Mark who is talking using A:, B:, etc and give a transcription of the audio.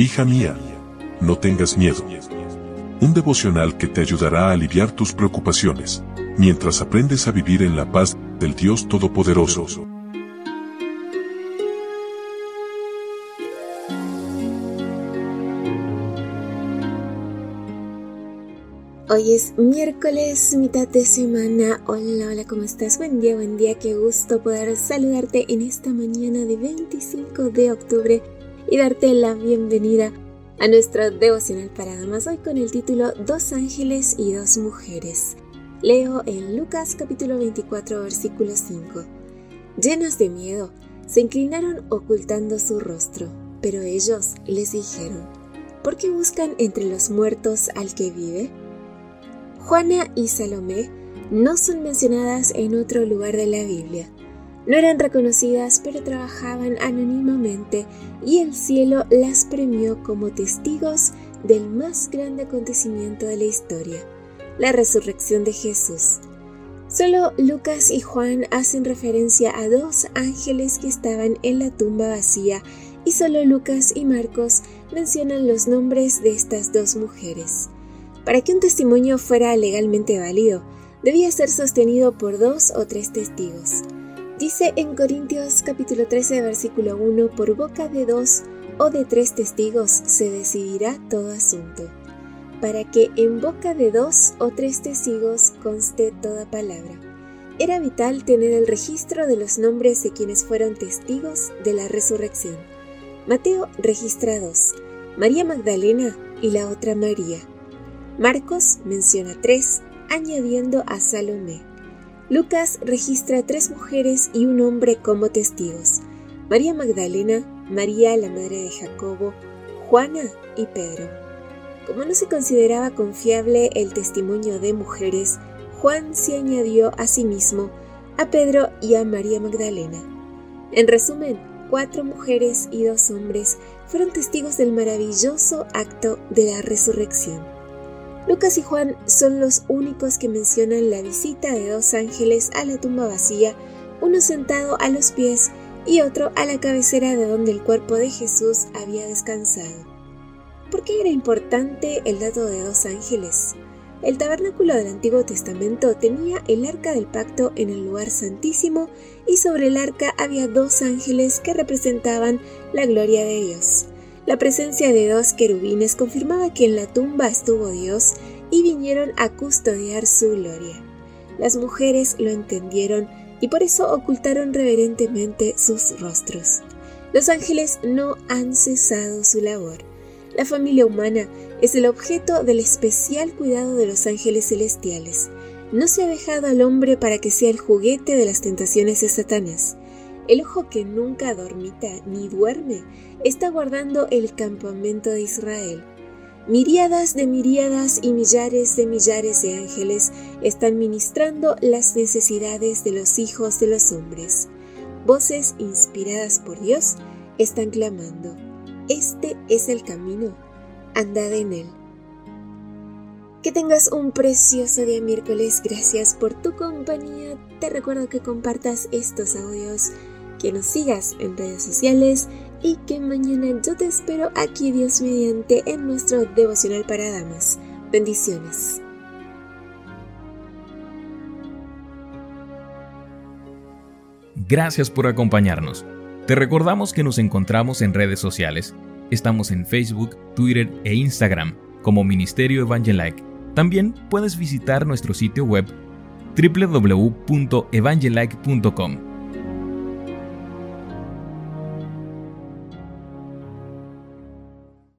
A: Hija mía, no tengas miedo. Un devocional que te ayudará a aliviar tus preocupaciones, mientras aprendes a vivir en la paz del Dios Todopoderoso.
B: Hoy es miércoles, mitad de semana. Hola, hola, ¿cómo estás? Buen día, buen día. Qué gusto poder saludarte en esta mañana de 25 de octubre y darte la bienvenida a nuestro devocional para damas hoy con el título Dos ángeles y dos mujeres. Leo en Lucas capítulo 24 versículo 5. Llenos de miedo, se inclinaron ocultando su rostro, pero ellos les dijeron, ¿por qué buscan entre los muertos al que vive? Juana y Salomé no son mencionadas en otro lugar de la Biblia. No eran reconocidas, pero trabajaban anónimamente y el cielo las premió como testigos del más grande acontecimiento de la historia, la resurrección de Jesús. Solo Lucas y Juan hacen referencia a dos ángeles que estaban en la tumba vacía y solo Lucas y Marcos mencionan los nombres de estas dos mujeres. Para que un testimonio fuera legalmente válido, debía ser sostenido por dos o tres testigos. Dice en Corintios capítulo 13 versículo 1, por boca de dos o de tres testigos se decidirá todo asunto, para que en boca de dos o tres testigos conste toda palabra. Era vital tener el registro de los nombres de quienes fueron testigos de la resurrección. Mateo registra dos, María Magdalena y la otra María. Marcos menciona tres, añadiendo a Salomé. Lucas registra tres mujeres y un hombre como testigos, María Magdalena, María la madre de Jacobo, Juana y Pedro. Como no se consideraba confiable el testimonio de mujeres, Juan se añadió a sí mismo a Pedro y a María Magdalena. En resumen, cuatro mujeres y dos hombres fueron testigos del maravilloso acto de la resurrección. Lucas y Juan son los únicos que mencionan la visita de dos ángeles a la tumba vacía, uno sentado a los pies y otro a la cabecera de donde el cuerpo de Jesús había descansado. ¿Por qué era importante el dato de dos ángeles? El tabernáculo del Antiguo Testamento tenía el arca del pacto en el lugar santísimo y sobre el arca había dos ángeles que representaban la gloria de Dios. La presencia de dos querubines confirmaba que en la tumba estuvo Dios y vinieron a custodiar su gloria. Las mujeres lo entendieron y por eso ocultaron reverentemente sus rostros. Los ángeles no han cesado su labor. La familia humana es el objeto del especial cuidado de los ángeles celestiales. No se ha dejado al hombre para que sea el juguete de las tentaciones de Satanás. El ojo que nunca dormita ni duerme está guardando el campamento de Israel. Miríadas de miríadas y millares de millares de ángeles están ministrando las necesidades de los hijos de los hombres. Voces inspiradas por Dios están clamando, Este es el camino, andad en él. Que tengas un precioso día miércoles, gracias por tu compañía. Te recuerdo que compartas estos audios, que nos sigas en redes sociales y que mañana yo te espero aquí Dios mediante en nuestro devocional para damas. Bendiciones.
C: Gracias por acompañarnos. Te recordamos que nos encontramos en redes sociales. Estamos en Facebook, Twitter e Instagram como Ministerio Evangelike. También puedes visitar nuestro sitio web www.evangelike.com